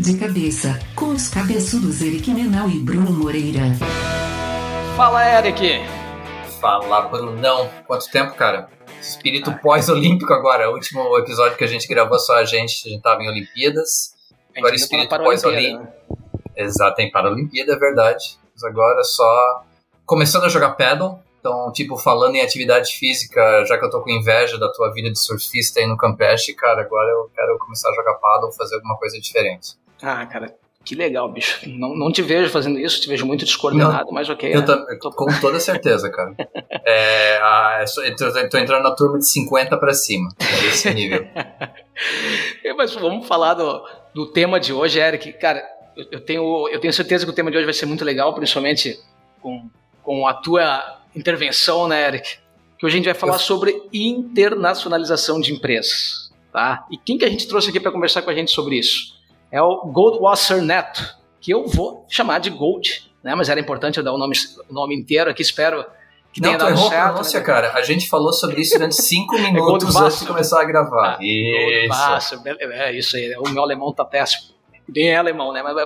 De cabeça, com os cabeçudos Eric Menal e Bruno Moreira. Fala, Eric! Fala, Brunão. Quanto tempo, cara? Espírito pós-olímpico agora. O último episódio que a gente gravou só a gente, a gente tava em Olimpíadas. Agora espírito pós-olímpico. Né? Exato, tem Paralimpíada, é verdade. Mas agora só começando a jogar paddle. Então, tipo, falando em atividade física, já que eu tô com inveja da tua vida de surfista aí no Campeche, cara, agora eu quero começar a jogar paddle, fazer alguma coisa diferente. Ah, cara, que legal, bicho. Não, não te vejo fazendo isso, te vejo muito descoordenado, não, mas ok. Eu, é, tô... Com toda certeza, cara. é, a, é tô, tô, entrando na turma de 50 para cima. É esse nível. mas vamos falar do, do tema de hoje, Eric. Cara, eu, eu, tenho, eu tenho certeza que o tema de hoje vai ser muito legal, principalmente com, com a tua intervenção, né, Eric? Que hoje a gente vai falar eu... sobre internacionalização de empresas, tá? E quem que a gente trouxe aqui para conversar com a gente sobre isso? É o Goldwasser Neto, que eu vou chamar de Gold, né? Mas era importante eu dar o nome, o nome inteiro aqui, espero que tenha Não, dado certo. Pronúncia, né? cara. A gente falou sobre isso durante cinco é minutos é antes de começar a gravar. Ah, isso. é isso aí. O meu alemão tá péssimo. Nem é alemão, né? Mas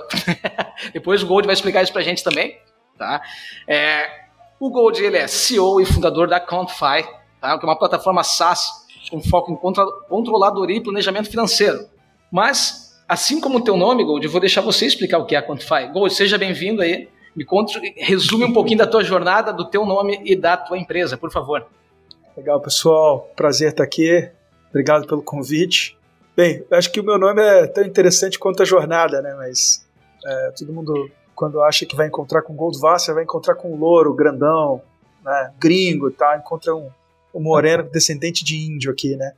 depois o Gold vai explicar isso pra gente também, tá? É, o Gold ele é CEO e fundador da Countify, tá? que é uma plataforma SaaS com foco em controladoria e planejamento financeiro. Mas, assim como o teu nome, Gold, eu vou deixar você explicar o que é a Quantify. Gold, seja bem-vindo aí. Me conte, resume um pouquinho da tua jornada, do teu nome e da tua empresa, por favor. Legal, pessoal. Prazer estar aqui. Obrigado pelo convite. Bem, acho que o meu nome é tão interessante quanto a jornada, né? Mas é, todo mundo quando acha que vai encontrar com Goldwasser, vai encontrar com um louro grandão, né, gringo, tá? Encontra um, um moreno descendente de índio aqui, né?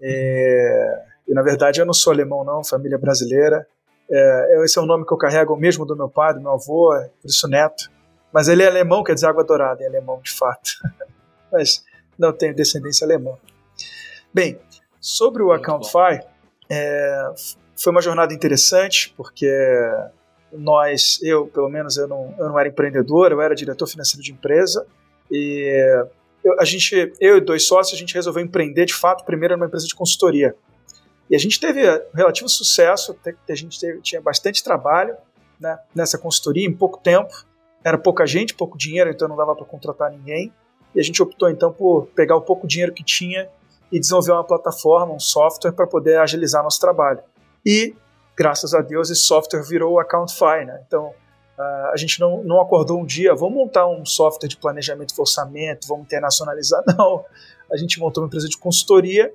É, e na verdade eu não sou alemão não, família brasileira. É, esse é o nome que eu carrego mesmo do meu pai, do meu avô, por isso neto. Mas ele é alemão, quer dizer água dourada, é alemão de fato. Mas não tenho descendência alemã. Bem, sobre o Accountfy, é, foi uma jornada interessante, porque nós, eu pelo menos, eu não, eu não era empreendedor, eu era diretor financeiro de empresa e eu, a gente, eu e dois sócios, a gente resolveu empreender de fato primeiro numa empresa de consultoria. E a gente teve relativo sucesso, a gente teve, tinha bastante trabalho né, nessa consultoria em pouco tempo, era pouca gente, pouco dinheiro, então não dava para contratar ninguém. E a gente optou então por pegar o pouco dinheiro que tinha e desenvolver uma plataforma, um software para poder agilizar nosso trabalho. E graças a Deus, esse software virou o Accountfy, né? Então, a gente não, não acordou um dia, vamos montar um software de planejamento e orçamento, vamos internacionalizar. Não, a gente montou uma empresa de consultoria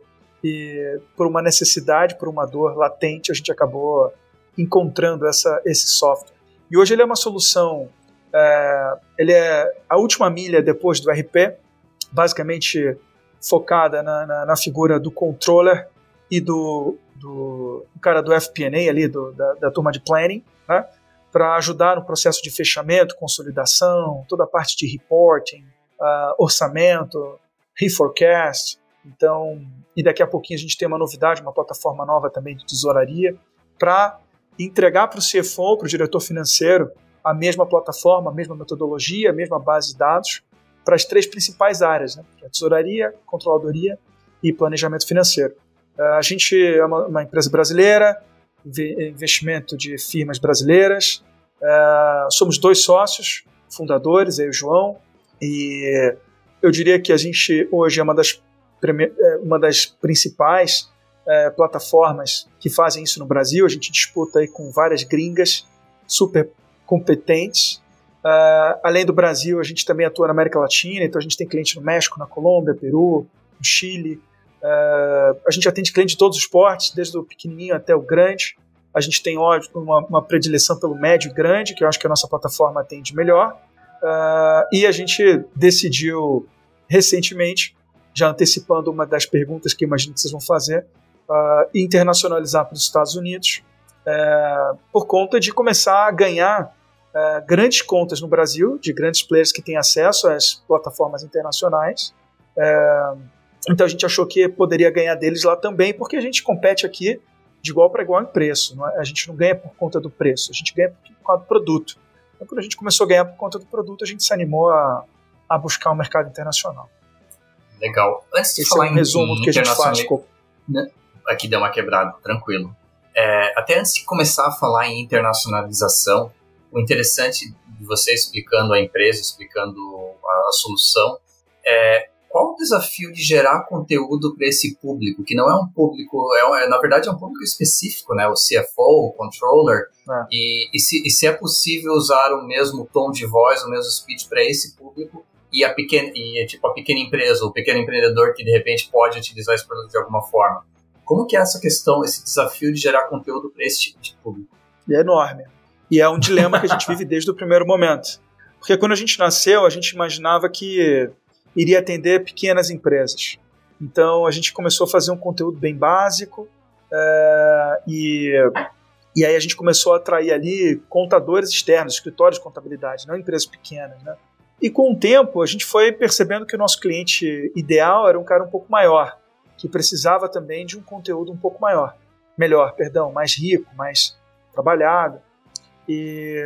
e por uma necessidade, por uma dor latente, a gente acabou encontrando essa, esse software. E hoje ele é uma solução, é, ele é a última milha depois do RP, basicamente focada na, na, na figura do controller e do do, cara do FP&A ali, do, da, da, turma de planning, né, para ajudar no processo de fechamento, consolidação, toda a parte de reporting, uh, orçamento, reforecast. Então, e daqui a pouquinho a gente tem uma novidade, uma plataforma nova também de tesouraria, para entregar para o CFO, para o diretor financeiro, a mesma plataforma, a mesma metodologia, a mesma base de dados para as três principais áreas, né? Que é tesouraria, controladoria e planejamento financeiro. A gente é uma, uma empresa brasileira, investimento de firmas brasileiras. Uh, somos dois sócios fundadores, eu e o João, e eu diria que a gente hoje é uma das, uma das principais uh, plataformas que fazem isso no Brasil. A gente disputa aí com várias gringas super competentes. Uh, além do Brasil, a gente também atua na América Latina, então a gente tem cliente no México, na Colômbia, Peru, no Chile, Uh, a gente atende cliente de todos os portes, desde o pequenininho até o grande. A gente tem óbvio, uma, uma, predileção pelo médio e grande, que eu acho que a nossa plataforma atende melhor. Uh, e a gente decidiu recentemente, já antecipando uma das perguntas que imagino que vocês vão fazer, uh, internacionalizar para os Estados Unidos, uh, por conta de começar a ganhar grandes contas no Brasil, de grandes players que têm acesso às plataformas internacionais. Então a gente achou que poderia ganhar deles lá também, porque a gente compete aqui de igual para igual em preço. É? A gente não ganha por conta do preço, a gente ganha por conta do produto. Então, quando a gente começou a ganhar por conta do produto, a gente se animou a, a buscar o um mercado internacional. Legal. Antes de Esse falar é um resumo do que a gente faz. Né? Aqui deu uma quebrada, tranquilo. É, até antes de começar a falar em internacionalização, o interessante de você explicando a empresa, explicando a, a solução, é qual o desafio de gerar conteúdo para esse público, que não é um público, é, é, na verdade é um público específico, né? O CFO, o controller, é. e, e, se, e se é possível usar o mesmo tom de voz, o mesmo speech para esse público e a pequena, e, tipo, a pequena empresa, o pequeno empreendedor que de repente pode utilizar esse produto de alguma forma. Como que é essa questão, esse desafio de gerar conteúdo para esse tipo de público? É enorme. E é um dilema que a gente vive desde o primeiro momento. Porque quando a gente nasceu, a gente imaginava que iria atender pequenas empresas. Então a gente começou a fazer um conteúdo bem básico é, e, e aí a gente começou a atrair ali contadores externos, escritórios de contabilidade, não empresas pequenas. Né? E com o tempo a gente foi percebendo que o nosso cliente ideal era um cara um pouco maior, que precisava também de um conteúdo um pouco maior, melhor, perdão, mais rico, mais trabalhado. E,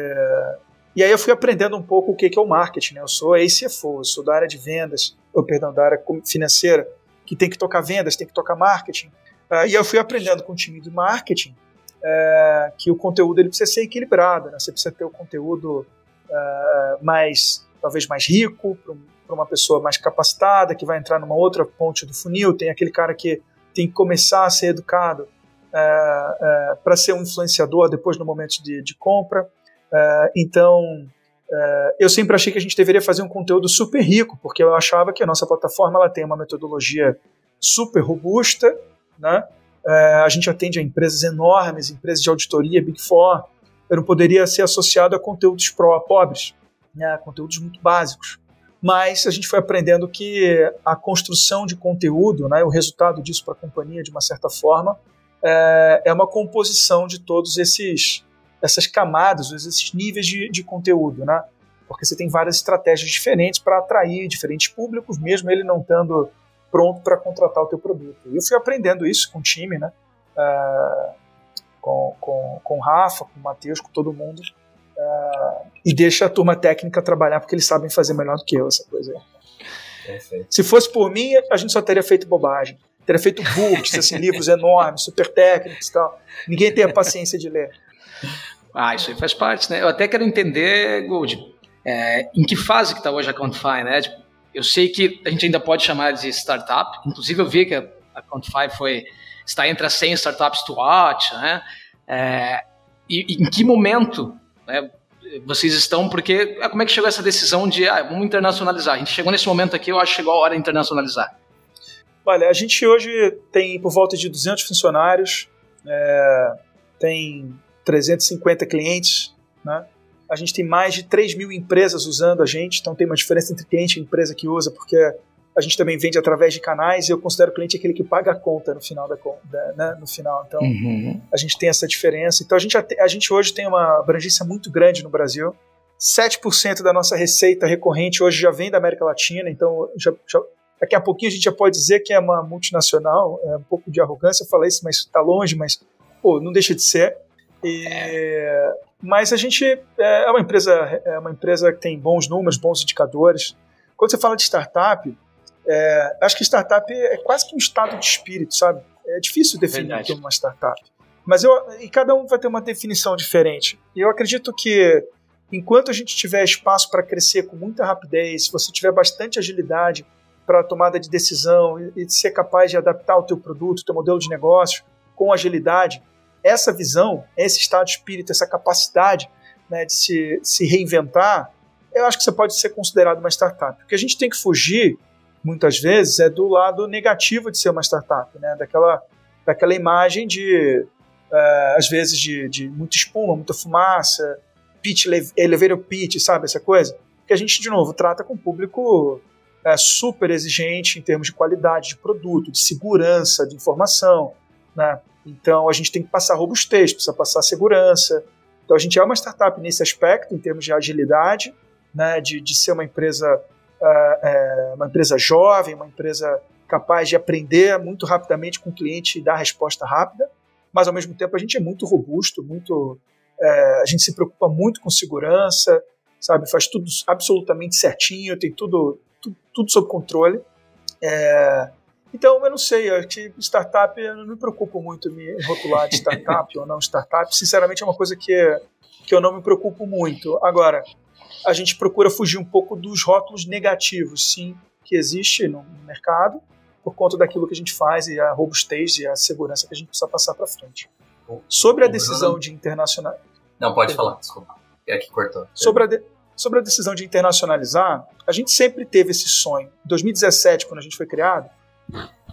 e aí eu fui aprendendo um pouco o que é o marketing. Né? Eu sou ACFO, eu sou da área de vendas, ou perdão, da área financeira, que tem que tocar vendas, tem que tocar marketing. Uh, e eu fui aprendendo com o time de marketing uh, que o conteúdo ele precisa ser equilibrado. Né? Você precisa ter o conteúdo uh, mais, talvez mais rico, para uma pessoa mais capacitada, que vai entrar numa outra ponte do funil. Tem aquele cara que tem que começar a ser educado é, é, para ser um influenciador depois no momento de, de compra. É, então, é, eu sempre achei que a gente deveria fazer um conteúdo super rico, porque eu achava que a nossa plataforma ela tem uma metodologia super robusta, né? É, a gente atende a empresas enormes, empresas de auditoria, Big Four. Eu não poderia ser associado a conteúdos pro pobres, né? conteúdos muito básicos mas a gente foi aprendendo que a construção de conteúdo, né, o resultado disso para a companhia, de uma certa forma, é, é uma composição de todos esses essas camadas, esses níveis de, de conteúdo, né? Porque você tem várias estratégias diferentes para atrair diferentes públicos, mesmo ele não estando pronto para contratar o teu produto. E eu fui aprendendo isso com o time, né? Uh, com, com, com o Rafa, com o Matheus, com todo mundo. Uh, e deixa a turma técnica trabalhar, porque eles sabem fazer melhor do que eu essa coisa aí. Perfeito. Se fosse por mim, a gente só teria feito bobagem teria feito books, assim, livros enormes, super técnicos e tal. Ninguém tem a paciência de ler. Ah, isso aí faz parte, né? Eu até quero entender, Gold, é, em que fase que está hoje a Quantify, né? Tipo, eu sei que a gente ainda pode chamar de startup, inclusive eu vi que a, a Quantify foi, está entre as 100 startups to watch, né? É, e, e, em que momento né, vocês estão, porque como é que chegou essa decisão de ah, vamos internacionalizar? A gente chegou nesse momento aqui, eu acho que chegou a hora de internacionalizar. Olha, a gente hoje tem por volta de 200 funcionários, é, tem 350 clientes, né? A gente tem mais de 3 mil empresas usando a gente, então tem uma diferença entre cliente e empresa que usa, porque a gente também vende através de canais e eu considero o cliente aquele que paga a conta no final da né, no final. Então uhum. a gente tem essa diferença. Então a gente, a gente hoje tem uma abrangência muito grande no Brasil. 7% da nossa receita recorrente hoje já vem da América Latina, então já, já Daqui a pouquinho a gente já pode dizer que é uma multinacional, é um pouco de arrogância falar isso, mas está longe, mas pô, não deixa de ser. E, mas a gente é, é uma empresa, é uma empresa que tem bons números, bons indicadores. Quando você fala de startup, é, acho que startup é quase que um estado de espírito, sabe? É difícil definir o que é uma startup. Mas eu, e cada um vai ter uma definição diferente. Eu acredito que enquanto a gente tiver espaço para crescer com muita rapidez, se você tiver bastante agilidade, para a tomada de decisão e, e ser capaz de adaptar o teu produto, o teu modelo de negócio com agilidade, essa visão, esse estado de espírito, essa capacidade né, de se, se reinventar, eu acho que você pode ser considerado uma startup. O que a gente tem que fugir, muitas vezes, é do lado negativo de ser uma startup, né? daquela, daquela imagem de, uh, às vezes, de, de muita espuma, muita fumaça, pitch, elevator pitch, sabe, essa coisa? Que a gente, de novo, trata com o público é, super exigente em termos de qualidade de produto, de segurança de informação. Né? Então a gente tem que passar robustez, precisa passar segurança. Então a gente é uma startup nesse aspecto, em termos de agilidade, né? de, de ser uma empresa, é, é, uma empresa jovem, uma empresa capaz de aprender muito rapidamente com o cliente e dar resposta rápida, mas ao mesmo tempo a gente é muito robusto, muito, é, a gente se preocupa muito com segurança, sabe, faz tudo absolutamente certinho, tem tudo tudo, tudo sob controle. É, Então, eu não sei, acho que startup, eu não me preocupo muito me rotular de startup ou não startup. Sinceramente, é uma coisa que, que eu não me preocupo muito. Agora, a gente procura fugir um pouco dos rótulos negativos, sim, que existe no mercado, por conta daquilo que a gente faz e a robustez e a segurança que a gente precisa passar para frente. Sobre a decisão de internacional. Não, pode falar, desculpa. É que cortou. Sobre a, de... Sobre a decisão de internacionalizar, a gente sempre teve esse sonho. Em 2017, quando a gente foi criado,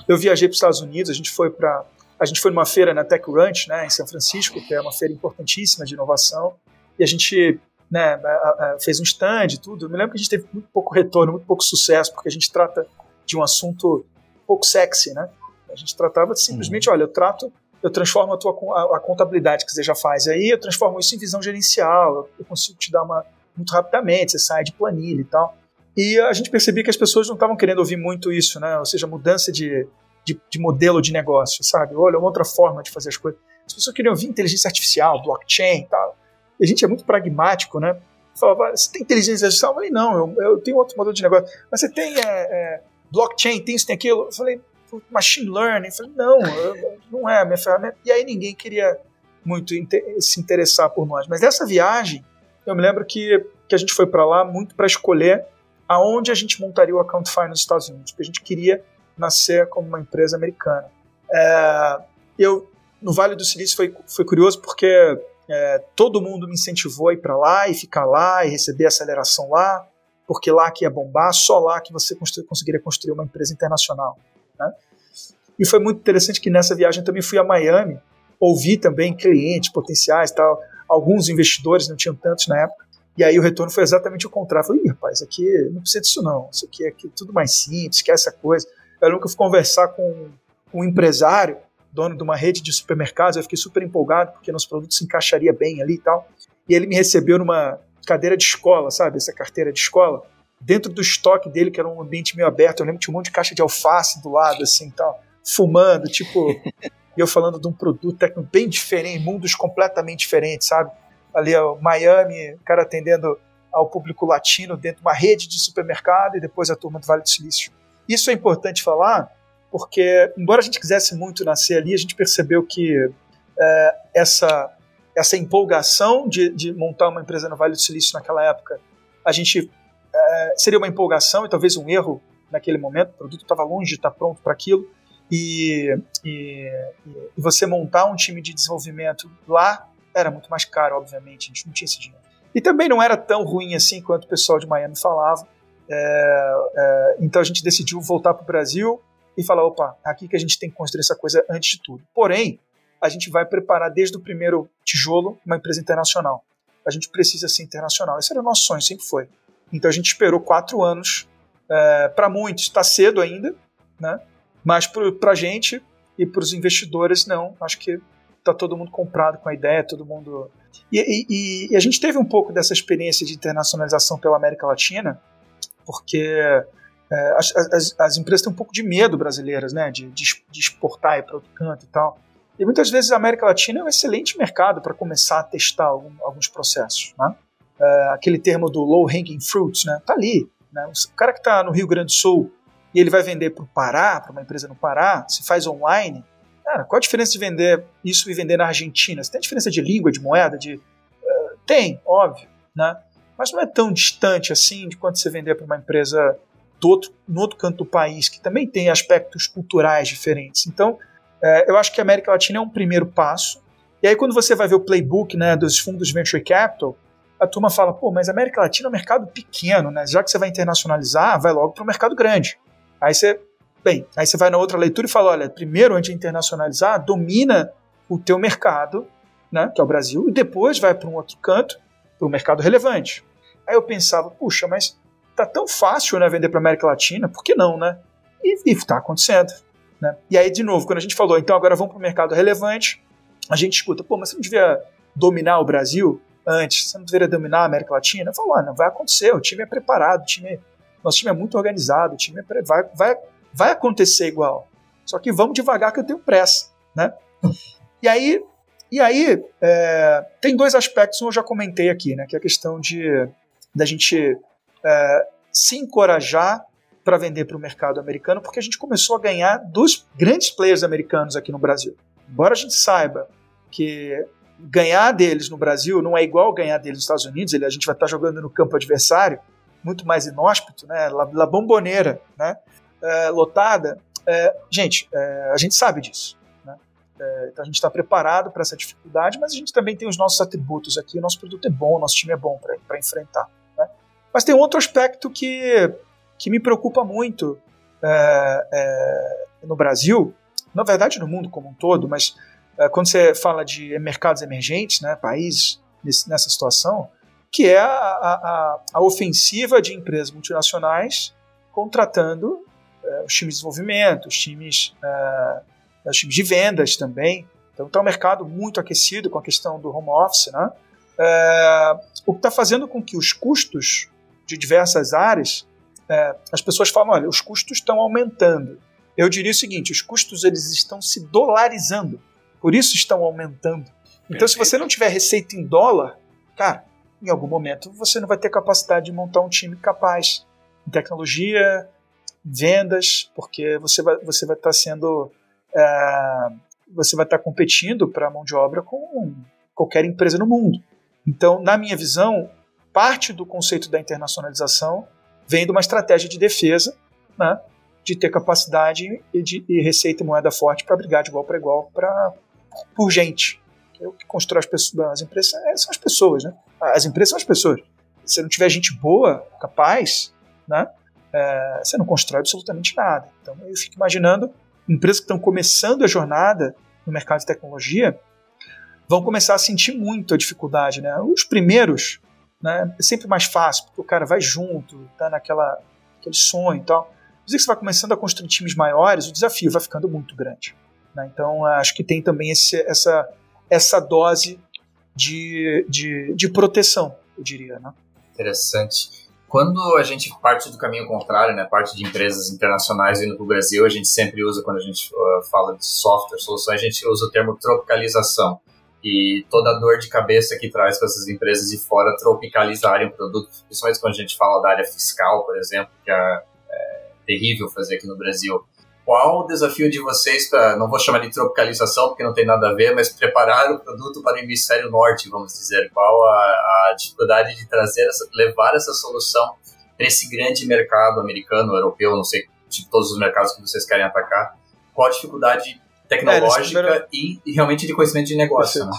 eu viajei para os Estados Unidos, a gente foi para a gente foi numa feira na TechCrunch, né, em São Francisco, que é uma feira importantíssima de inovação, e a gente né, fez um stand e tudo. Eu me lembro que a gente teve muito pouco retorno, muito pouco sucesso, porque a gente trata de um assunto pouco sexy, né? A gente tratava de simplesmente, uhum. olha, eu trato, eu transformo a tua a, a, contabilidade que você já faz aí, eu transformo isso em visão gerencial, eu consigo te dar uma muito rapidamente, você sai de planilha e tal. E a gente percebia que as pessoas não estavam querendo ouvir muito isso, né? Ou seja, mudança de, de, de, modelo de negócio, sabe? Olha, uma outra forma de fazer as coisas. As pessoas queriam ouvir inteligência artificial, blockchain e tal. E a gente é muito pragmático, né? Falava, você tem inteligência artificial? Eu falei, não, eu, eu tenho outro modelo de negócio. Mas você tem é, é, blockchain, tem isso, tem aquilo? Eu falei, machine learning? Eu falei, não, eu, não é a minha ferramenta. E aí ninguém queria muito se interessar por nós. Mas dessa viagem, eu me lembro que, que a gente foi para lá muito para escolher aonde a gente montaria o Accountify nos Estados Unidos, porque a gente queria nascer como uma empresa americana. É, eu no Vale do Silício foi, foi curioso porque é, todo mundo me incentivou a ir para lá e ficar lá e receber aceleração lá, porque lá que ia bombar, só lá que você conseguiria construir uma empresa internacional. Né? E foi muito interessante que nessa viagem também fui a Miami, ouvi também clientes potenciais tal, alguns investidores, não tinham tantos na época, e aí o retorno foi exatamente o contrário. Falei, rapaz, aqui não precisa disso não, isso aqui é tudo mais simples, que essa coisa. Eu nunca fui conversar com um empresário, dono de uma rede de supermercados, eu fiquei super empolgado, porque nosso produto se encaixaria bem ali e tal. E ele me recebeu numa cadeira de escola, sabe, essa carteira de escola, dentro do estoque dele, que era um ambiente meio aberto, eu lembro que tinha um monte de caixa de alface do lado, assim, tal, fumando, tipo, e eu falando de um produto técnico bem diferente, mundos completamente diferentes, sabe? Ali, o Miami, o cara atendendo ao público latino dentro de uma rede de supermercado e depois a turma do Vale do Silício. Isso é importante falar, porque, embora a gente quisesse muito nascer ali, a gente percebeu que é, essa, essa empolgação de, de, montar uma empresa no Vale do Silício naquela época, a gente é, seria uma empolgação e talvez um erro naquele momento, o produto estava longe de estar pronto para aquilo, e, e, e, você montar um time de desenvolvimento lá era muito mais caro, obviamente, a gente não tinha esse dinheiro. E também não era tão ruim assim quanto o pessoal de Miami falava. É, é, então a gente decidiu voltar para o Brasil e falar: opa, é aqui que a gente tem que construir essa coisa antes de tudo. Porém, a gente vai preparar desde o primeiro tijolo uma empresa internacional. A gente precisa ser internacional. Esse era o nosso sonho, sempre foi. Então a gente esperou quatro anos. É, para muitos está cedo ainda, né? Mas para a gente e para os investidores, não. Acho que está todo mundo comprado com a ideia, todo mundo. E, e, e, a gente teve um pouco dessa experiência de internacionalização pela América Latina, porque é, as, as, as, empresas têm um pouco de medo brasileiras, né, de, de, de exportar para outro canto e tal. E muitas vezes a América Latina é um excelente mercado para começar a testar algum, alguns processos. Né? É, aquele termo do low hanging fruits, né, tá ali. Né? O cara que está no Rio Grande do Sul e ele vai vender para o Pará, para uma empresa no Pará, se faz online, cara, qual a diferença de vender isso e vender na Argentina? Você tem diferença de língua, de moeda? De, uh, tem, óbvio, né? Mas não é tão distante assim de quanto você vender para uma empresa do outro, no outro canto do país, que também tem aspectos culturais diferentes. Então, uh, eu acho que a América Latina é um primeiro passo. E aí, quando você vai ver o playbook né, dos fundos Venture Capital, a turma fala, pô, mas a América Latina é um mercado pequeno, né? Já que você vai internacionalizar, vai logo para o mercado grande. Aí você, bem, aí você vai na outra leitura e fala, olha, primeiro antes de internacionalizar, domina o teu mercado, né, que é o Brasil, e depois vai para um outro canto, para um mercado relevante. Aí eu pensava, puxa, mas tá tão fácil, né, vender para América Latina, por que não, né? E está acontecendo, né? E aí de novo, quando a gente falou, então agora vamos para o mercado relevante, a gente escuta, pô, mas você não devia dominar o Brasil antes, você não deveria dominar a América Latina? Eu falo, ah, não vai acontecer, o time é preparado, o time nosso time é muito organizado, o time é, vai, vai, vai acontecer igual. Só que vamos devagar que eu tenho pressa, né? E aí, e aí é, tem dois aspectos, um eu já comentei aqui, né? Que é a questão de da gente é, se encorajar para vender para o mercado americano, porque a gente começou a ganhar dos grandes players americanos aqui no Brasil. Embora a gente saiba que ganhar deles no Brasil não é igual ganhar deles nos Estados Unidos, a gente vai estar jogando no campo adversário, muito mais inóspito, né? La, la bomboneira, né? É, lotada. É, gente, é, a gente sabe disso. Né? É, então a gente está preparado para essa dificuldade, mas a gente também tem os nossos atributos aqui. O nosso produto é bom, o nosso time é bom para enfrentar. Mas tem outro aspecto que, que me preocupa muito é, é, no Brasil, na verdade no mundo como um todo, mas quando você fala de mercados emergentes, né, países nesse, nessa situação, que é a, a, a, ofensiva de empresas multinacionais contratando é, os times de desenvolvimento, os times, é, os times de vendas também. Então está um mercado muito aquecido com a questão do home office, né? É, o que está fazendo com que os custos de diversas áreas, é, as pessoas falam, olha, os custos estão aumentando. Eu diria o seguinte, os custos eles estão se dolarizando, por isso estão aumentando. Então, se você não tiver receita em dólar, cara, em algum momento você não vai ter capacidade de montar um time capaz em tecnologia, vendas, porque você vai você vai estar tá sendo é, você vai estar tá competindo para a mão de obra com qualquer empresa no mundo. Então, na minha visão, parte do conceito da internacionalização vem de uma estratégia de defesa, né, de ter capacidade e, de, e receita e moeda forte para brigar de igual para igual pra, por gente. É o que constrói as, pessoas, as empresas é, são as pessoas, né? As empresas são as pessoas. Se não tiver gente boa, capaz, né? É, você não constrói absolutamente nada. Então eu fico imaginando empresas que estão começando a jornada no mercado de tecnologia vão começar a sentir muito a dificuldade, né? Os primeiros, né? É sempre mais fácil porque o cara vai junto, tá naquela aquele sonho e tal. Mas que você vai começando a construir times maiores, o desafio vai ficando muito grande. Né? Então acho que tem também esse, essa essa dose de, de, de proteção, eu diria. Né? Interessante. Quando a gente parte do caminho contrário, né, parte de empresas internacionais vindo para o Brasil, a gente sempre usa, quando a gente uh, fala de software, soluções, a gente usa o termo tropicalização. E toda a dor de cabeça que traz para essas empresas de fora tropicalizarem o produto, principalmente quando a gente fala da área fiscal, por exemplo, que é, é terrível fazer aqui no Brasil. Qual o desafio de vocês para, não vou chamar de tropicalização porque não tem nada a ver, mas preparar o produto para o hemisfério norte, vamos dizer? Qual a, a dificuldade de trazer, essa, levar essa solução para esse grande mercado americano, europeu, não sei, de todos os mercados que vocês querem atacar? Qual a dificuldade tecnológica é, e, e, realmente de conhecimento de negócio? Né?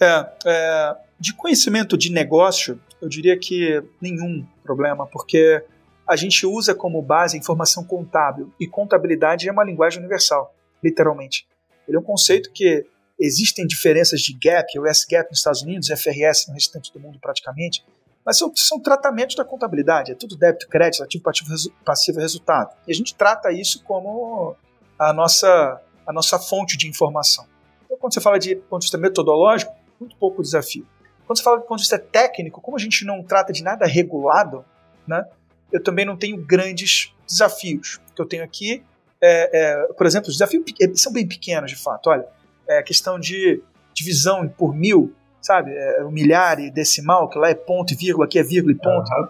É, é, de conhecimento de negócio, eu diria que nenhum problema, porque a gente usa como base a informação contábil, e contabilidade é uma linguagem universal, literalmente. Ele é um conceito que existem diferenças de GAAP, o S-GAAP nos Estados Unidos, FRS no restante do mundo praticamente, mas são, são tratamentos da contabilidade, é tudo débito, crédito, ativo, passivo, passivo resultado. E a gente trata isso como a nossa, a nossa fonte de informação. Então, quando você fala de ponto de vista metodológico, muito pouco desafio. Quando você fala de ponto de vista técnico, como a gente não trata de nada regulado, né, eu também não tenho grandes desafios. O que eu tenho aqui, é, é, por exemplo, os desafios são bem pequenos, de fato. Olha, é a questão de divisão por mil, sabe? É, o milhar e decimal, que lá é ponto e vírgula, aqui é vírgula e ponto. Uhum.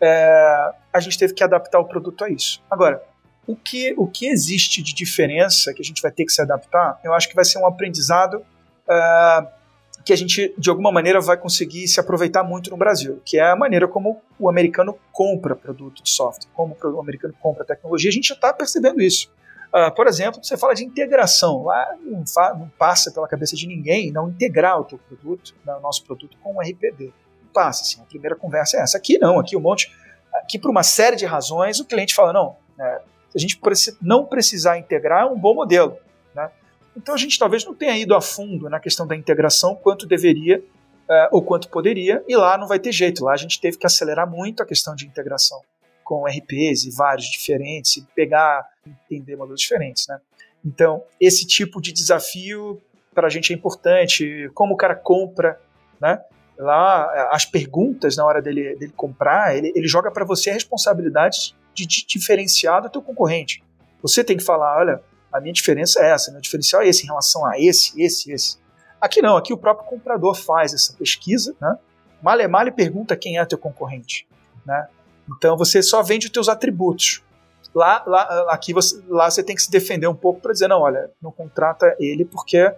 É, a gente teve que adaptar o produto a isso. Agora, o que, o que existe de diferença que a gente vai ter que se adaptar, eu acho que vai ser um aprendizado uh, que a gente, de alguma maneira, vai conseguir se aproveitar muito no Brasil, que é a maneira como o americano compra produto de software, como o americano compra tecnologia. A gente já está percebendo isso. Uh, por exemplo, você fala de integração. Lá não, não, passa pela cabeça de ninguém não integrar o teu produto, né, o nosso produto, com o RPD. Não passa, assim. A primeira conversa é essa. Aqui não, aqui um monte. Aqui, por uma série de razões, o cliente fala: não, é, se a gente não precisar integrar, é um bom modelo. Né? Então a gente talvez não tenha ido a fundo na questão da integração quanto deveria uh, ou quanto poderia, e lá não vai ter jeito. Lá a gente teve que acelerar muito a questão de integração com RPs e vários diferentes, e pegar, entender modelos diferentes. Né? Então, esse tipo de desafio para a gente é importante, como o cara compra, né? Lá, as perguntas na hora dele, dele comprar, ele, ele joga para você a responsabilidade de, de diferenciar do teu concorrente. Você tem que falar, olha, a minha diferença é essa, meu diferencial é esse em relação a esse, esse, esse. Aqui não, aqui o próprio comprador faz essa pesquisa, né? Male male pergunta quem é teu concorrente, né? Então você só vende os teus atributos. Lá, lá, aqui você, lá você tem que se defender um pouco para dizer, não, olha, não contrata ele porque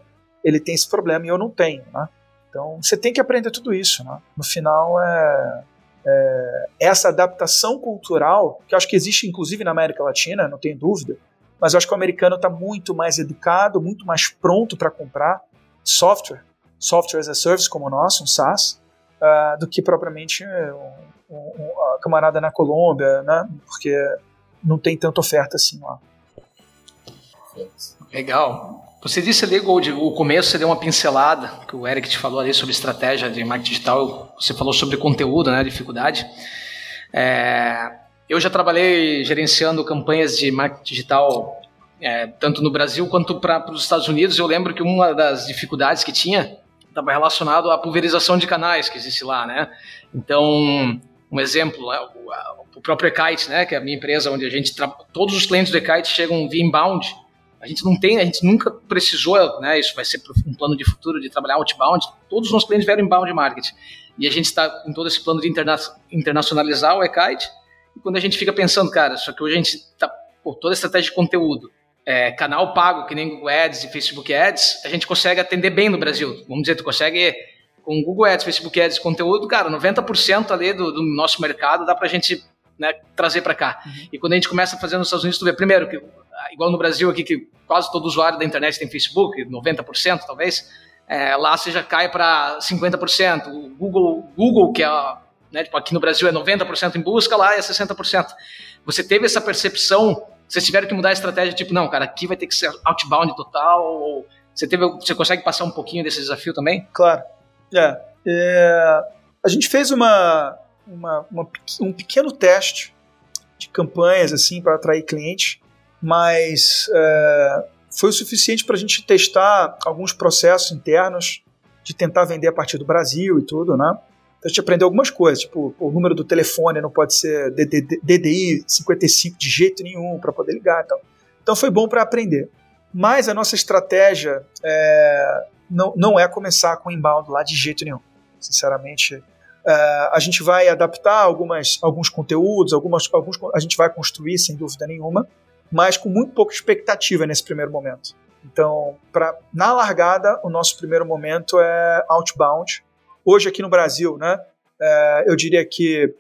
ele tem esse problema e eu não tenho, né? Então você tem que aprender tudo isso, né? No final é, é essa adaptação cultural que acho que existe inclusive na América Latina, não tenho dúvida, mas eu acho que o americano está muito mais educado, muito mais pronto para comprar software, software as a service como o nosso, um SaaS, uh, do que propriamente um, um, um, a camarada na Colômbia, né? Porque não tem tanta oferta assim lá. Legal. Você disse ali, Gold, o começo você deu uma pincelada, que o Eric te falou ali sobre estratégia de marketing digital, você falou sobre conteúdo, né, dificuldade. É, eu já trabalhei gerenciando campanhas de marketing digital, é, tanto no Brasil quanto para os Estados Unidos. Eu lembro que uma das dificuldades que tinha estava relacionado à pulverização de canais que existe lá, né? Então, um exemplo, né, o, próprio Ekite, né, que é a minha empresa onde a gente todos os clientes do Ekite chegam via inbound. A gente não tem, a gente nunca precisou, né, isso vai ser um plano de futuro de trabalhar outbound. Todos os nossos clientes vieram inbound marketing. E a gente está em todo esse plano de interna internacionalizar o Ekite. E quando a gente fica pensando, cara, só que hoje a gente está, toda a estratégia de conteúdo, é, canal pago, que nem Google Ads e Facebook Ads, a gente consegue atender bem no Brasil. Vamos dizer, tu consegue com Google Ads, Facebook Ads, conteúdo, cara, 90% ali do, do, nosso mercado dá pra gente né, trazer para cá. Uhum. E quando a gente começa a fazer nos Estados Unidos, tu vê, primeiro, que igual no Brasil aqui, que quase todo usuário da internet tem Facebook, 90% talvez, é, lá você já cai para 50%. O Google, Google, que é, né, tipo, aqui no Brasil é 90% em busca, lá é 60%. Você teve essa percepção, vocês tiveram que mudar a estratégia, tipo, não, cara, aqui vai ter que ser outbound total, ou você, teve, você consegue passar um pouquinho desse desafio também? Claro. É, é, a gente fez uma, uma, uma, um pequeno teste de campanhas assim para atrair clientes, mas é, foi o suficiente para a gente testar alguns processos internos de tentar vender a partir do Brasil e tudo, né? Então a gente aprendeu algumas coisas, tipo, o número do telefone não pode ser DDI 55 de jeito nenhum para poder ligar, então. Então foi bom para aprender. Mas a nossa estratégia é, não, não é começar com inbound lá de jeito nenhum. Sinceramente, uh, a gente vai adaptar algumas, alguns conteúdos, algumas, alguns, a gente vai construir, sem dúvida nenhuma, mas com muito pouca expectativa nesse primeiro momento. Então, pra, na largada, o nosso primeiro momento é outbound. Hoje, aqui no Brasil, né, uh, eu diria que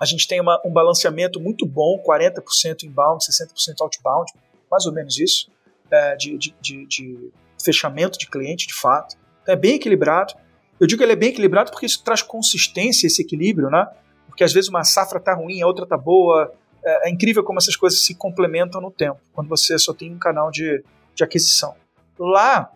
a gente tem uma, um balanceamento muito bom, 40% inbound, 60% outbound, mais ou menos isso, uh, de, de, de, de fechamento de cliente, de fato. Então é bem equilibrado. Eu digo que ele é bem equilibrado porque isso traz consistência, esse equilíbrio, né? Porque às vezes uma safra está ruim, a outra está boa. É, é, incrível como essas coisas se complementam no tempo, quando você só tem um canal de, de aquisição. Lá,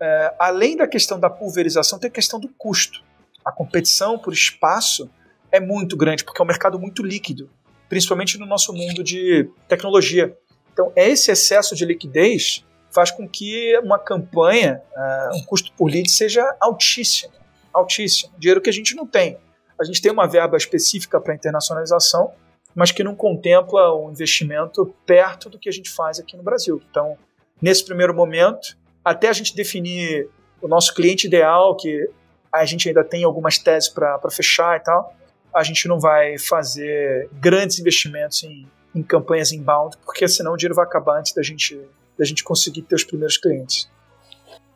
é, além da questão da pulverização, tem a questão do custo. A competição por espaço é muito grande, porque é um mercado muito líquido, principalmente no nosso mundo de tecnologia. Então, esse excesso de liquidez faz com que uma campanha, uh, um custo por lead seja altíssimo, altíssimo, dinheiro que a gente não tem. A gente tem uma verba específica para internacionalização, mas que não contempla um investimento perto do que a gente faz aqui no Brasil. Então, nesse primeiro momento, até a gente definir o nosso cliente ideal, que a gente ainda tem algumas teses para fechar e tal, a gente não vai fazer grandes investimentos em, em campanhas inbound, porque senão o dinheiro vai acabar antes da gente da gente conseguir ter os primeiros clientes.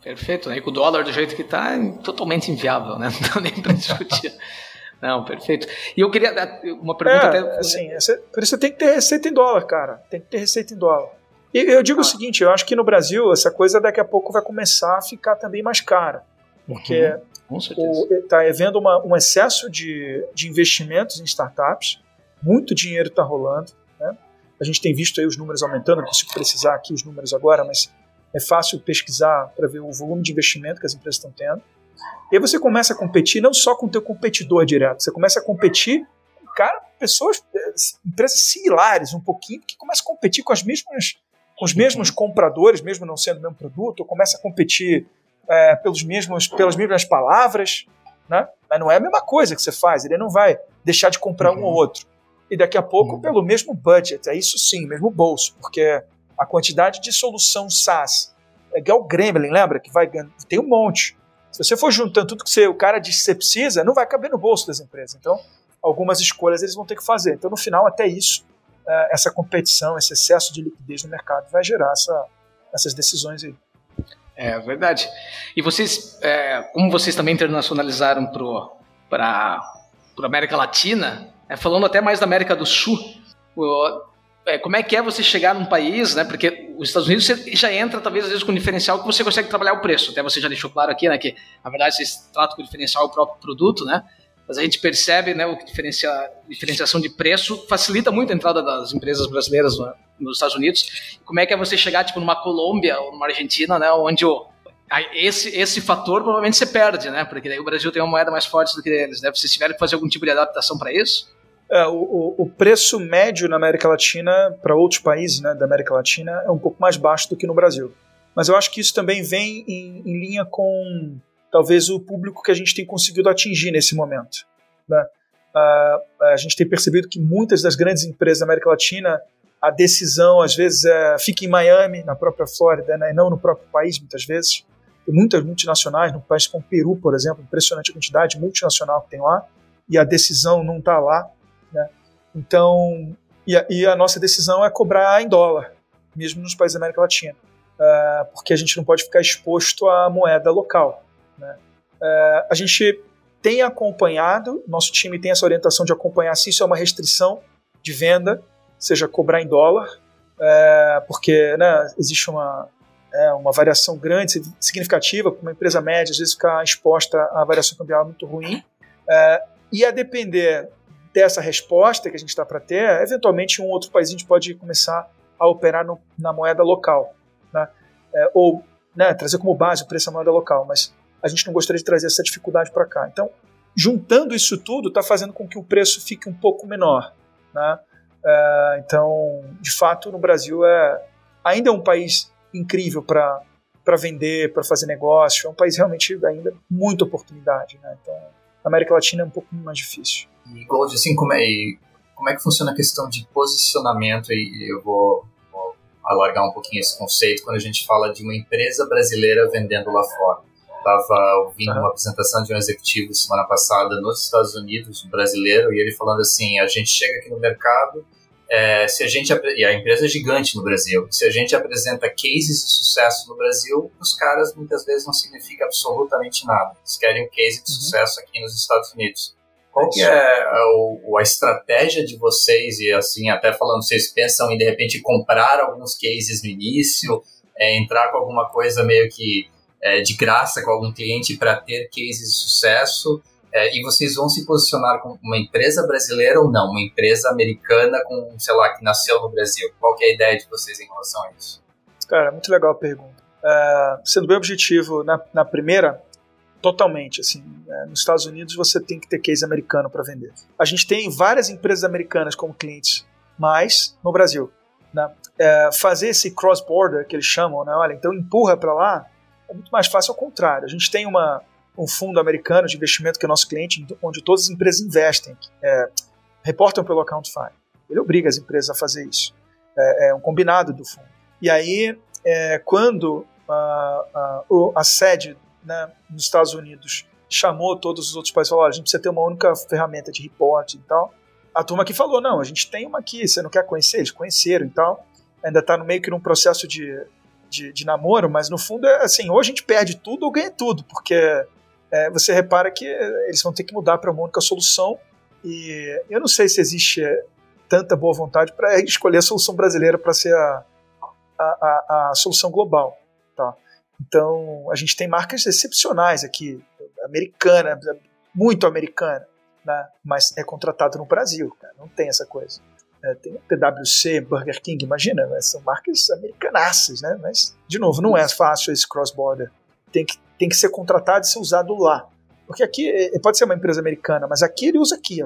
Perfeito, né? E com o dólar do jeito que está, é totalmente inviável, né? Não dá nem para discutir. Não, perfeito. E eu queria dar uma pergunta é, até. Assim, por isso tem que ter receita em dólar, cara. Tem que ter receita em dólar. E eu digo ah. o seguinte: eu acho que no Brasil essa coisa daqui a pouco vai começar a ficar também mais cara. Porque está havendo uma, um excesso de, de investimentos em startups, muito dinheiro está rolando. A gente tem visto aí os números aumentando, não consigo precisar aqui os números agora, mas é fácil pesquisar para ver o volume de investimento que as empresas estão tendo. E aí você começa a competir não só com o teu competidor direto, você começa a competir com cara, pessoas, eh, empresas similares um pouquinho, que começam a competir com as mesmas com os mesmos compradores, mesmo não sendo o mesmo produto, ou começa a competir é, pelos mesmos, pelas mesmas palavras, né? mas não é a mesma coisa que você faz, ele não vai deixar de comprar uhum. um ou outro e daqui a pouco uhum. pelo mesmo budget, é isso sim, mesmo bolso, porque a quantidade de solução SaaS é igual o Gremlin, lembra? Que vai tem um monte. Se você for juntando tudo que você, o cara diz que você precisa, não vai caber no bolso das empresas. Então, algumas escolhas eles vão ter que fazer. Então, no final, até isso, é, essa competição, esse excesso de liquidez no mercado vai gerar essa, essas decisões aí. É verdade. E vocês, é, como vocês também internacionalizaram para a América Latina, é, falando até mais da América do Sul, é, como é que é você chegar num país, né? Porque os Estados Unidos já entra, talvez, às vezes, com diferencial que você consegue trabalhar o preço. Até você já deixou claro aqui, né? Que, na verdade, vocês tratam com diferencial o próprio produto, né? Mas a gente percebe, né? O que diferencia, diferenciação de preço facilita muito a entrada das empresas brasileiras nos Estados Unidos. Como é que é você chegar, tipo, numa Colômbia ou numa Argentina, né? Onde o, esse, esse fator provavelmente você perde, né? Porque daí o Brasil tem uma moeda mais forte do que eles, né? Vocês tiveram que fazer algum tipo de adaptação para isso? É, o, o, preço médio na América Latina, para outros países né, da América Latina, é um pouco mais baixo do que no Brasil. Mas eu acho que isso também vem em, em linha com talvez o público que a gente tem conseguido atingir nesse momento. Né? Uh, a gente tem percebido que muitas das grandes empresas da América Latina, a decisão às vezes é, fica em Miami, na própria Flórida, né, e não no próprio país, muitas vezes. Tem muitas multinacionais, num país como o Peru, por exemplo, impressionante a quantidade multinacional que tem lá, e a decisão não está lá. Então, e a, e a, nossa decisão é cobrar em dólar, mesmo nos países da América Latina, uh, porque a gente não pode ficar exposto à moeda local. Né? Uh, a gente tem acompanhado, nosso time tem essa orientação de acompanhar se isso é uma restrição de venda, seja cobrar em dólar, uh, porque né, existe uma, é, uma variação grande, significativa, para uma empresa média, às vezes ficar exposta à variação cambial muito ruim. e a depender dessa resposta que a gente está para ter, eventualmente um outro país a gente pode começar a operar no, na moeda local, né? É, ou né, trazer como base o preço da moeda local, mas a gente não gostaria de trazer essa dificuldade para cá. Então, juntando isso tudo, está fazendo com que o preço fique um pouco menor. Né? É, então, de fato, no Brasil é ainda é um país incrível para para vender, para fazer negócio. É um país realmente ainda muita oportunidade. Né? Então, a América Latina é um pouco mais difícil. E Gold, assim, como é, como é que funciona a questão de posicionamento? E eu vou, vou alargar um pouquinho esse conceito quando a gente fala de uma empresa brasileira vendendo lá fora. Estava ouvindo uma apresentação de um executivo semana passada nos Estados Unidos, um brasileiro, e ele falando assim: a gente chega aqui no mercado, é, se a gente e a empresa é gigante no Brasil, se a gente apresenta cases de sucesso no Brasil, os caras muitas vezes não significa absolutamente nada. Eles querem um case de uhum. sucesso aqui nos Estados Unidos. Qual que é a, a, estratégia de vocês e assim até falando vocês pensam em de repente comprar alguns cases no início, é, entrar com alguma coisa meio que é, de graça com algum cliente para ter cases de sucesso é, e vocês vão se posicionar como uma empresa brasileira ou não, uma empresa americana com sei lá que nasceu no Brasil. Qual que é a ideia de vocês em relação a isso? Cara, muito legal a pergunta. Uh, sendo bem objetivo na, na primeira, totalmente. Assim, é, nos Estados Unidos você tem que ter case americano para vender. A gente tem várias empresas americanas como clientes, mas no Brasil, né, é, fazer esse cross-border que eles chamam, né, olha, então empurra para lá, é muito mais fácil ao contrário. A gente tem uma, um fundo americano de investimento que é nosso cliente, onde todas as empresas investem, é, reportam pelo Accountify. Ele obriga as empresas a fazer isso. É, é um combinado do fundo. E aí, é, quando a, a, a sede né, nos Estados Unidos chamou todos os outros países e falou: a gente precisa ter uma única ferramenta de reporte e tal. A turma aqui falou: não, a gente tem uma aqui, você não quer conhecer? Eles conheceram e tal. Ainda está meio que num processo de, de, de, namoro, mas no fundo é assim: ou a gente perde tudo ou ganha tudo, porque é, você repara que eles vão ter que mudar para uma única solução. E eu não sei se existe tanta boa vontade para escolher a solução brasileira para ser a, a, a, a solução global. Tá? Então, a gente tem marcas excepcionais aqui, americana, muito americana, né? mas é contratado no Brasil, cara, não tem essa coisa. É, tem PwC, Burger King, imagina, né? são marcas americanaças, né? mas, de novo, não é fácil esse cross-border. Tem que, tem que ser contratado e ser usado lá. Porque aqui é, pode ser uma empresa americana, mas aqui ele usa aqui,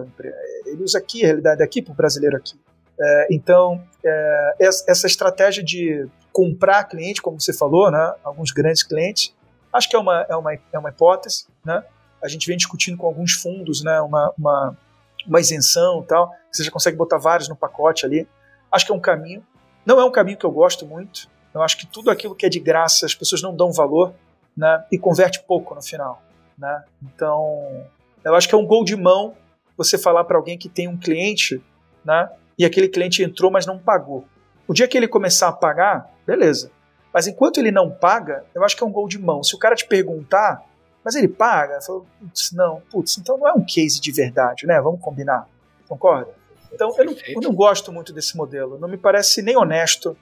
ele usa aqui, a realidade é aqui para o brasileiro aqui. É, então, é, essa estratégia de comprar cliente, como você falou, né, alguns grandes clientes, acho que é uma, é uma, é uma hipótese. Né? A gente vem discutindo com alguns fundos né, uma, uma, uma isenção e tal, você já consegue botar vários no pacote ali. Acho que é um caminho. Não é um caminho que eu gosto muito. Eu acho que tudo aquilo que é de graça as pessoas não dão valor né, e converte pouco no final. Né? Então, eu acho que é um gol de mão você falar para alguém que tem um cliente, né? E aquele cliente entrou, mas não pagou. O dia que ele começar a pagar, beleza. Mas enquanto ele não paga, eu acho que é um gol de mão. Se o cara te perguntar, mas ele paga, falo, putz, não, putz, então não é um case de verdade, né? Vamos combinar. Concorda? Então eu não, eu não gosto muito desse modelo. Não me parece nem honesto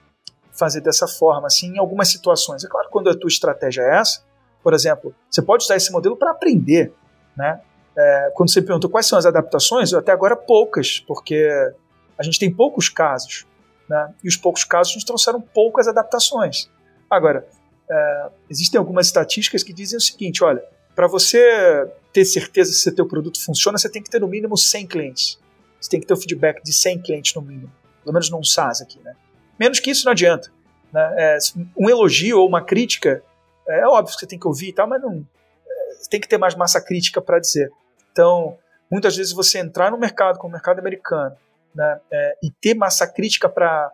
fazer dessa forma, assim, em algumas situações. É claro, quando a tua estratégia é essa, por exemplo, você pode usar esse modelo para aprender, né? É, quando você perguntou quais são as adaptações, até agora poucas, porque a gente tem poucos casos, né? E os poucos casos nos trouxeram poucas adaptações. Agora, é, existem algumas estatísticas que dizem o seguinte: olha, para você ter certeza se seu produto funciona, você tem que ter no mínimo 100 clientes. Você tem que ter o feedback de 100 clientes no mínimo, pelo menos num SaaS aqui, né? Menos que isso não adianta. Né? É, um elogio ou uma crítica, é, é óbvio que você tem que ouvir e tal, mas não, é, tem que ter mais massa crítica para dizer. Então, muitas vezes você entrar no mercado, como o mercado americano, né, é, e ter massa crítica para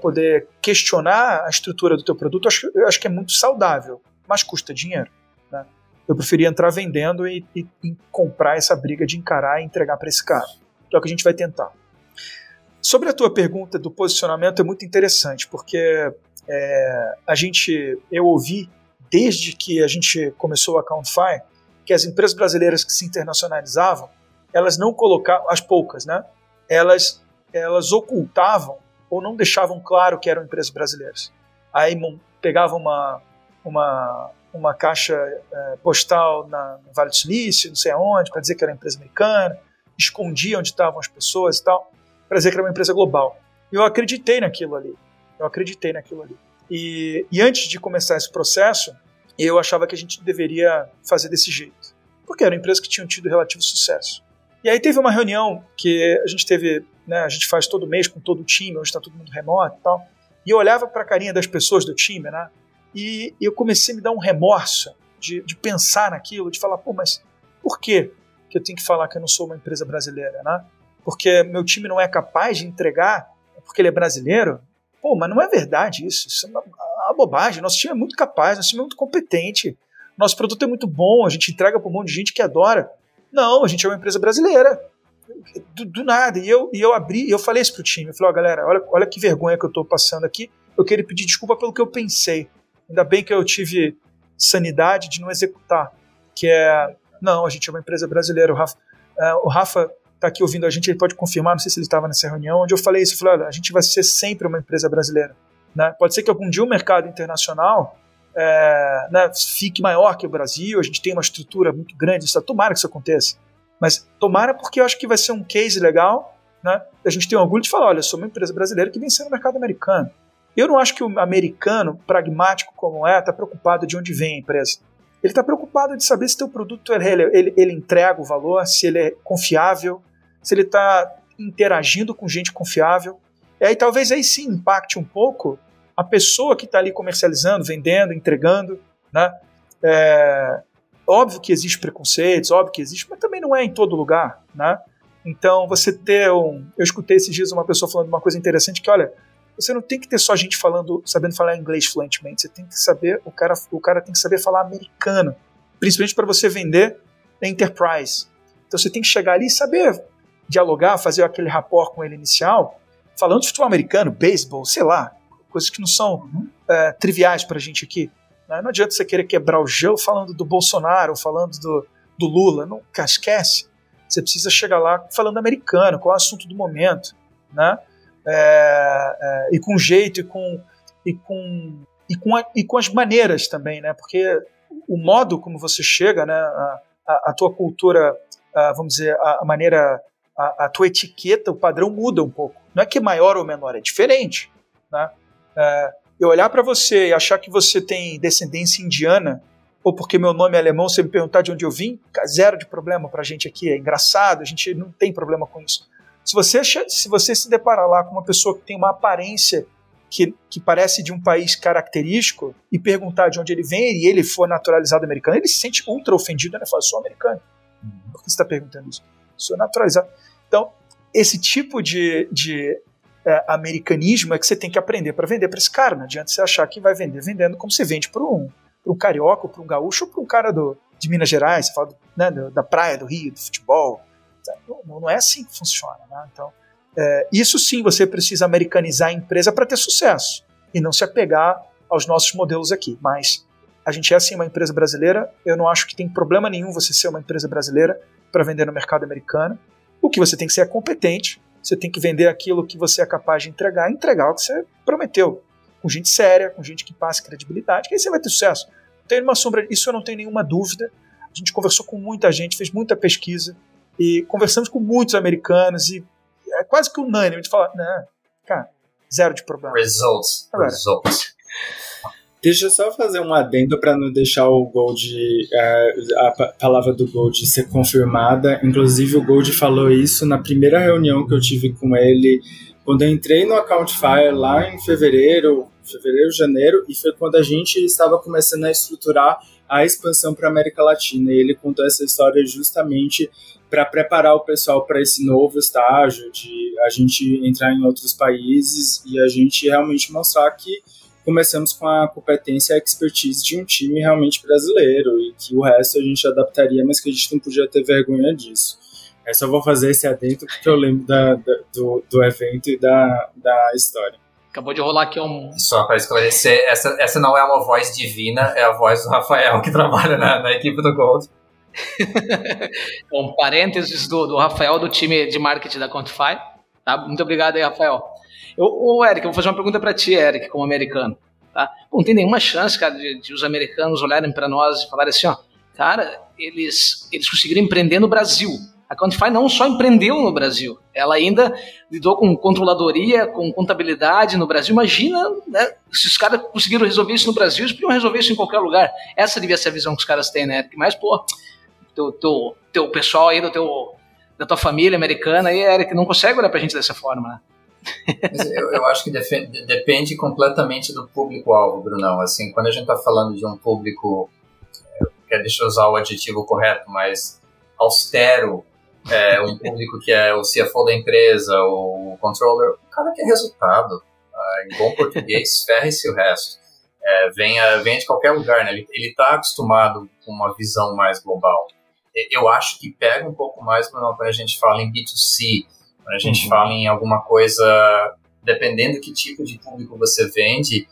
poder questionar a estrutura do teu produto, eu acho, eu acho que é muito saudável, mas custa dinheiro. Né? Eu preferia entrar vendendo e, e, e comprar essa briga de encarar e entregar para esse cara. Que é o que a gente vai tentar. Sobre a tua pergunta do posicionamento é muito interessante, porque é, a gente, eu ouvi desde que a gente começou o Accountfy que as empresas brasileiras que se internacionalizavam, elas não colocavam, as poucas, né? Elas, elas ocultavam ou não deixavam claro que eram empresas brasileiras. Aí pegavam uma, uma, uma caixa é, postal na, no Vale do Silício, não sei aonde, para dizer que era empresa americana, escondia onde estavam as pessoas e tal, para dizer que era uma empresa global. E eu acreditei naquilo ali. Eu acreditei naquilo ali. E, e antes de começar esse processo, eu achava que a gente deveria fazer desse jeito. Porque era uma empresa que tinha tido relativo sucesso. E aí teve uma reunião que a gente teve, né, a gente faz todo mês com todo o time, hoje está todo mundo remoto e tal. E eu olhava para a carinha das pessoas do time, né? E eu comecei a me dar um remorso de, de pensar naquilo, de falar, pô, mas por que que eu tenho que falar que eu não sou uma empresa brasileira, né? Porque meu time não é capaz de entregar porque ele é brasileiro? Pô, mas não é verdade isso. Isso é uma, uma bobagem. Nosso time é muito capaz, nosso time é muito competente. Nosso produto é muito bom, a gente entrega para um monte de gente que adora. Não, a gente é uma empresa brasileira. Do, do nada. E eu, e eu abri, eu falei isso pro time. Eu falei, ó, oh, galera, olha, olha que vergonha que eu tô passando aqui. Eu queria pedir desculpa pelo que eu pensei. Ainda bem que eu tive sanidade de não executar. Que é, não, a gente é uma empresa brasileira. O Rafa, uh, o Rafa tá aqui ouvindo a gente, ele pode confirmar, não sei se ele estava nessa reunião, onde eu falei isso. Eu falei, olha, a gente vai ser sempre uma empresa brasileira. Né? Pode ser que algum dia o mercado internacional é, né, fique maior que o Brasil, a gente tem uma estrutura muito grande, isso, tomara que isso aconteça. Mas tomara porque eu acho que vai ser um case legal, né? A gente tem orgulho de falar, olha, eu sou uma empresa brasileira que venceu no mercado americano. Eu não acho que o americano, pragmático como é, está preocupado de onde vem a empresa. Ele está preocupado de saber se o produto ele, ele, ele, entrega o valor, se ele é confiável, se ele está interagindo com gente confiável. E aí talvez aí sim impacte um pouco a pessoa que está ali comercializando, vendendo, entregando, né? É, óbvio que existe preconceitos, óbvio que existe, mas também não é em todo lugar, né? Então você ter um, eu escutei esses dias uma pessoa falando uma coisa interessante que olha, você não tem que ter só gente falando, sabendo falar inglês fluentemente, você tem que saber, o cara, o cara tem que saber falar americano, principalmente para você vender enterprise. Então você tem que chegar ali e saber dialogar, fazer aquele rapport com ele inicial, falando de futebol americano, beisebol, sei lá, coisas que não são uhum. é, triviais para a gente aqui. Né? Não adianta você querer quebrar o gelo falando do Bolsonaro, falando do, do Lula. Não, esquece. Você precisa chegar lá falando americano, qual é o assunto do momento. Né? É, é, e com jeito e com, e com, e com, a, e com as maneiras também, né? porque o modo como você chega, né? a, a, a tua cultura, a, vamos dizer, a, maneira, a, tua etiqueta, o padrão muda um pouco. Não é que é maior ou menor, é diferente. Né? É, eu olhar para você e achar que você tem descendência indiana, ou porque meu nome é alemão, você me perguntar de onde eu vim, zero de problema para a gente aqui, é engraçado, a gente não tem problema com isso. Se você, se você se deparar lá com uma pessoa que tem uma aparência que, que parece de um país característico e perguntar de onde ele vem e ele for naturalizado americano, ele se sente ultra ofendido, né? Fala, sou americano. Por que você está perguntando isso? Sou naturalizado. Então, esse tipo de, de é, americanismo é que você tem que aprender para vender para esse cara. Não adianta você achar que vai vender vendendo como você vende para um, um carioca, para um gaúcho ou para um cara do, de Minas Gerais, você fala do, né, da praia, do Rio, do futebol. Não, não é assim que funciona. Né? Então, é, isso sim você precisa americanizar a empresa para ter sucesso e não se apegar aos nossos modelos aqui. Mas a gente é sim uma empresa brasileira, eu não acho que tem problema nenhum você ser uma empresa brasileira para vender no mercado americano. O que você tem que ser é competente, você tem que vender aquilo que você é capaz de entregar, entregar o que você prometeu. Com gente séria, com gente que passe credibilidade, que aí você vai ter sucesso. Tem uma sombra, isso eu não tenho nenhuma dúvida. A gente conversou com muita gente, fez muita pesquisa e conversamos com muitos americanos e é quase que unânime de falar, não, cara, zero de problema. Results. Agora, Results. Deixa eu só fazer um adendo para não deixar o Gold, é, a palavra do Gold ser confirmada. Inclusive, o Gold falou isso na primeira reunião que eu tive com ele, quando eu entrei no Accountfire lá em fevereiro, fevereiro, janeiro, e foi quando a gente estava começando a estruturar a expansão para a América Latina. E ele contou essa história justamente para preparar o pessoal para esse novo estágio de a gente entrar em outros países e a gente realmente mostrar que começamos com a competência e a expertise de um time realmente brasileiro e que o resto a gente adaptaria, mas que a gente não podia ter vergonha disso. Eu só vou fazer esse adentro porque eu lembro da, da, do, do evento e da, da história. Acabou de rolar aqui um. Só para esclarecer, essa, essa não é uma voz divina, é a voz do Rafael que trabalha na, na equipe do Gold. um parênteses do, do Rafael do time de marketing da Quantify. Tá? Muito obrigado aí, Rafael. Eu, ô, Eric, eu vou fazer uma pergunta para ti, Eric, como americano. Tá? não tem nenhuma chance, cara, de, de os americanos olharem para nós e falarem assim, ó, cara, eles, eles conseguiram empreender no Brasil. A Quantify não só empreendeu no Brasil, ela ainda lidou com controladoria, com contabilidade no Brasil. Imagina né, se os caras conseguiram resolver isso no Brasil, eles podiam resolver isso em qualquer lugar. Essa devia ser a visão que os caras têm, né, Eric? Mas, pô, teu, teu, teu pessoal aí do teu, da tua família americana aí, Eric, não consegue olhar pra gente dessa forma, né? Eu, eu, acho que depende, completamente do público-alvo, Brunão. Assim, quando a gente está falando de um público, é, deixa eu usar o adjetivo correto, mas austero, é, um público que é o CFO da empresa, o controller, o cara quer resultado. Ah, em bom português, ferre-se o resto. É, venha, venha de qualquer lugar, né? Ele está acostumado com uma visão mais global. Eu acho que pega um pouco mais quando a gente fala em B2C, quando a gente uhum. fala em alguma coisa, dependendo que tipo de público você vende,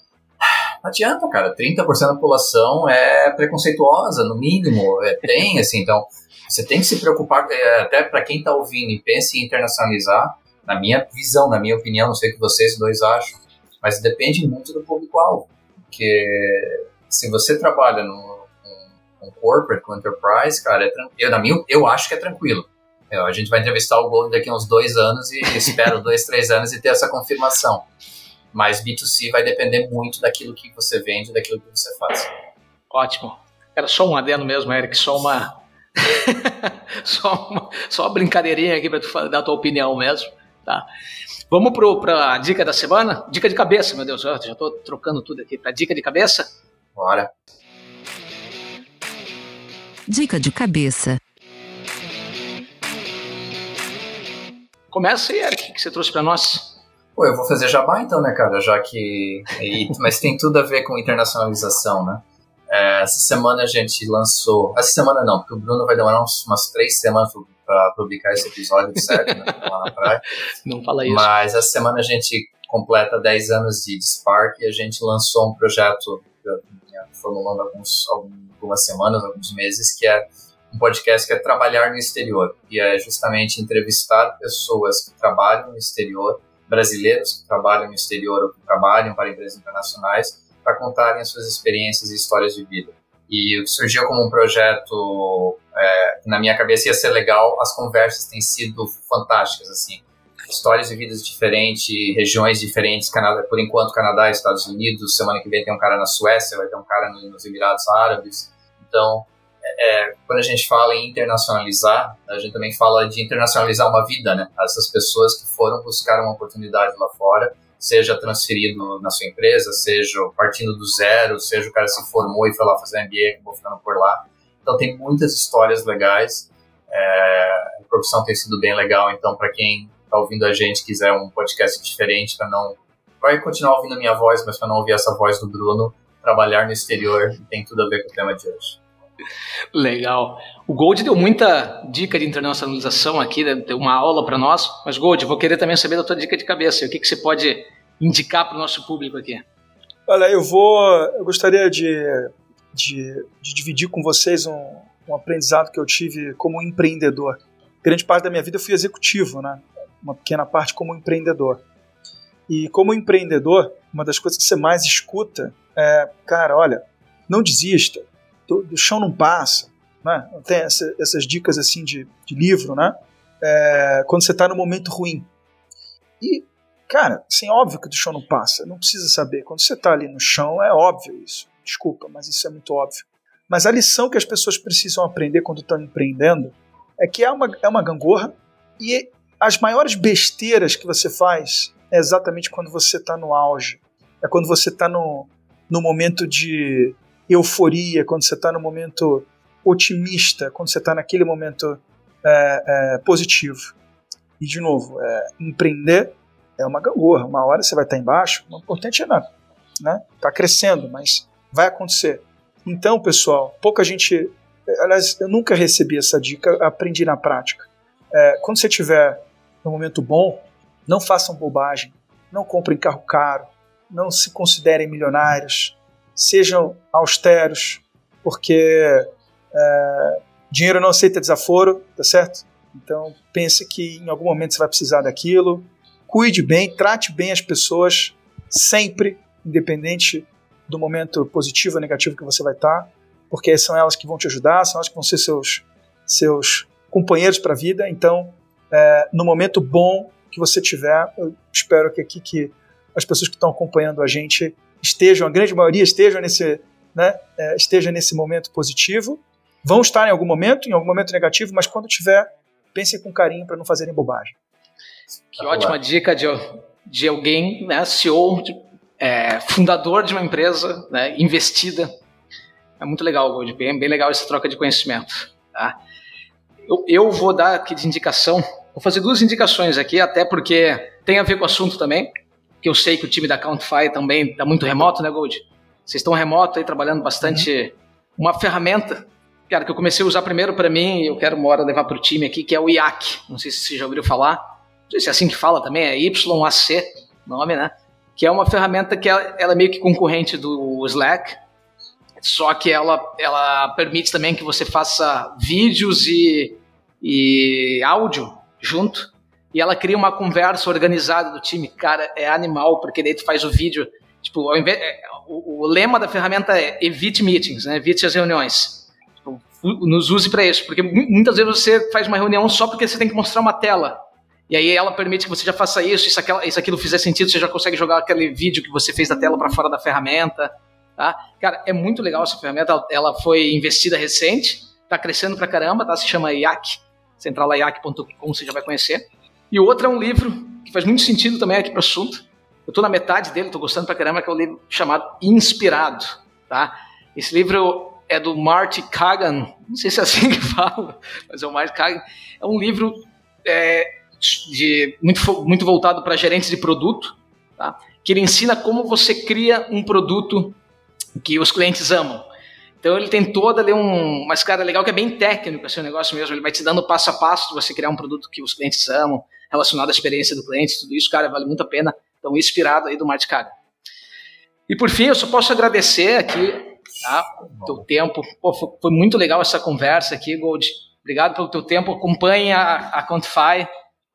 não adianta, cara. 30% da população é preconceituosa, no mínimo. É, tem, assim, então você tem que se preocupar, é, até para quem está ouvindo e pensa em internacionalizar, na minha visão, na minha opinião, não sei o que vocês dois acham, mas depende muito do público-alvo. Porque se você trabalha no, corporate, com enterprise, cara, é eu, na minha, eu acho que é tranquilo. Eu, a gente vai entrevistar o Gold daqui a uns dois anos e espero dois, três anos e ter essa confirmação. Mas B2C vai depender muito daquilo que você vende, daquilo que você faz. Ótimo. Era só um adendo mesmo, Eric, só uma. só, uma só uma brincadeirinha aqui para tu dar a tua opinião mesmo. Tá? Vamos para a dica da semana? Dica de cabeça, meu Deus, eu já estou trocando tudo aqui. Para dica de cabeça? Bora. Dica de cabeça. Começa aí, Eric, o que você trouxe para nós? Pô, eu vou fazer jabá então, né, cara? Já que. E, mas tem tudo a ver com internacionalização, né? É, essa semana a gente lançou. Essa semana não, porque o Bruno vai demorar uns, umas três semanas para publicar esse episódio, certo? Né? Lá na praia. Não fala isso. Mas essa semana a gente completa 10 anos de Spark e a gente lançou um projeto, formulando alguns, algumas semanas, alguns meses, que é um podcast que é Trabalhar no Exterior, e é justamente entrevistar pessoas que trabalham no exterior, brasileiros que trabalham no exterior ou que trabalham para empresas internacionais, para contarem as suas experiências e histórias de vida. E surgiu como um projeto é, na minha cabeça ia ser legal, as conversas têm sido fantásticas, assim. Histórias de vidas diferentes, regiões diferentes, Canadá, por enquanto Canadá, Estados Unidos, semana que vem tem um cara na Suécia, vai ter um cara nos Emirados Árabes. Então, é, quando a gente fala em internacionalizar, a gente também fala de internacionalizar uma vida, né? Essas pessoas que foram buscar uma oportunidade lá fora, seja transferido na sua empresa, seja partindo do zero, seja o cara se formou e foi lá fazer MBA acabou ficando por lá. Então tem muitas histórias legais. É, a profissão tem sido bem legal, então para quem está ouvindo a gente quiser um podcast diferente, para não vai continuar ouvindo a minha voz, mas para não ouvir essa voz do Bruno, trabalhar no exterior tem tudo a ver com o tema de hoje. Legal. O Gold deu muita dica de internacionalização aqui, né? deu uma aula para nós. Mas, Gold, vou querer também saber da tua dica de cabeça. O que, que você pode indicar para o nosso público aqui? Olha, eu vou. Eu gostaria de, de, de dividir com vocês um, um aprendizado que eu tive como empreendedor. Grande parte da minha vida eu fui executivo, né? Uma pequena parte como empreendedor. E como empreendedor, uma das coisas que você mais escuta é, cara, olha, não desista, do, do chão não passa, né? Tem essa, essas dicas assim de, de livro, né? É, quando você está no momento ruim. E, cara, assim, óbvio que do chão não passa, não precisa saber. Quando você está ali no chão, é óbvio isso. Desculpa, mas isso é muito óbvio. Mas a lição que as pessoas precisam aprender quando estão empreendendo é que é uma, é uma gangorra e as maiores besteiras que você faz é exatamente quando você está no auge. É quando você está no, no momento de euforia, quando você está no momento otimista, quando você está naquele momento é, é, positivo. E, de novo, é, empreender é uma gangorra. Uma hora você vai estar tá embaixo, o importante é não, né? Tá crescendo, mas vai acontecer. Então, pessoal, pouca gente. Aliás, eu nunca recebi essa dica, aprendi na prática. É, quando você estiver no momento bom, não façam bobagem, não comprem carro caro, não se considerem milionários, sejam austeros, porque é, dinheiro não aceita desaforo, tá certo? Então pense que em algum momento você vai precisar daquilo. Cuide bem, trate bem as pessoas, sempre, independente do momento positivo ou negativo que você vai estar, porque são elas que vão te ajudar, são elas que vão ser seus, seus companheiros para a vida. Então, é, no momento bom que você tiver, eu espero que aqui que as pessoas que estão acompanhando a gente estejam, a grande maioria estejam nesse, né, é, esteja nesse momento positivo. Vão estar em algum momento, em algum momento negativo, mas quando tiver, pensem com carinho para não fazerem bobagem. Que ótima dica de, de alguém, né, CEO, de, é, fundador de uma empresa né, investida. É muito legal, Gold, bem, bem legal essa troca de conhecimento. Tá? Eu, eu vou dar aqui de indicação, vou fazer duas indicações aqui, até porque tem a ver com o assunto também que eu sei que o time da Countify também está muito remoto, né, Gold? Vocês estão remoto aí, trabalhando bastante. Uhum. Uma ferramenta, cara, que eu comecei a usar primeiro para mim e eu quero uma hora levar para o time aqui, que é o IAC. Não sei se você já ouviu falar. Não sei se é assim que fala também, é YAC, nome, né? Que é uma ferramenta que ela, ela é meio que concorrente do Slack, só que ela, ela permite também que você faça vídeos e, e áudio junto e ela cria uma conversa organizada do time. Cara, é animal, porque daí tu faz o vídeo. Tipo, invés, é, o, o, lema da ferramenta é evite meetings, né? evite as reuniões. Tipo, nos use para isso, porque muitas vezes você faz uma reunião só porque você tem que mostrar uma tela. E aí ela permite que você já faça isso, isso, isso aquilo fizer sentido, você já consegue jogar aquele vídeo que você fez da tela para fora da ferramenta. Tá? Cara, é muito legal essa ferramenta, ela foi investida recente, tá crescendo pra caramba, tá? Se chama IAC, você você já vai conhecer. E o outro é um livro que faz muito sentido também aqui para o assunto. Eu estou na metade dele, estou gostando pra caramba, que é um livro chamado Inspirado. Tá? Esse livro é do Marty Kagan, não sei se é assim que fala, mas é o Marty Kagan. É um livro é, de, muito, muito voltado para gerentes de produto, tá? que ele ensina como você cria um produto que os clientes amam. Então ele tem toda ali um, uma escada legal que é bem técnico, assim, o negócio mesmo. Ele vai te dando passo a passo de você criar um produto que os clientes amam, relacionado à experiência do cliente, tudo isso, cara, vale muito a pena. Então, inspirado aí do Marte Kaga. E por fim, eu só posso agradecer aqui tá, o teu tempo. Pô, foi, muito legal essa conversa aqui, Gold. Obrigado pelo teu tempo. Acompanhe a, a Quantify,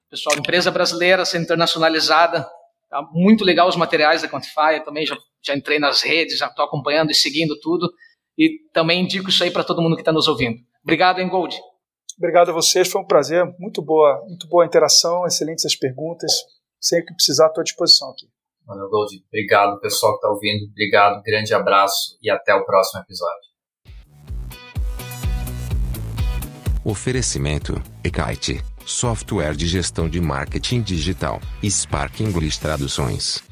pessoal, empresa brasileira sendo internacionalizada. Tá? Muito legal os materiais da Quantify. Eu também já, já entrei nas redes, já estou acompanhando e seguindo tudo. E também indico isso aí para todo mundo que está nos ouvindo. Obrigado, hein, Gold. Obrigado a vocês, foi um prazer, muito boa, muito boa interação, excelentes as perguntas. Sempre que precisar, estou à disposição aqui. Valeu, Gold. Obrigado, pessoal que está ouvindo. Obrigado, grande abraço e até o próximo episódio. Oferecimento: Ekite, software de gestão de marketing digital. Spark English Traduções.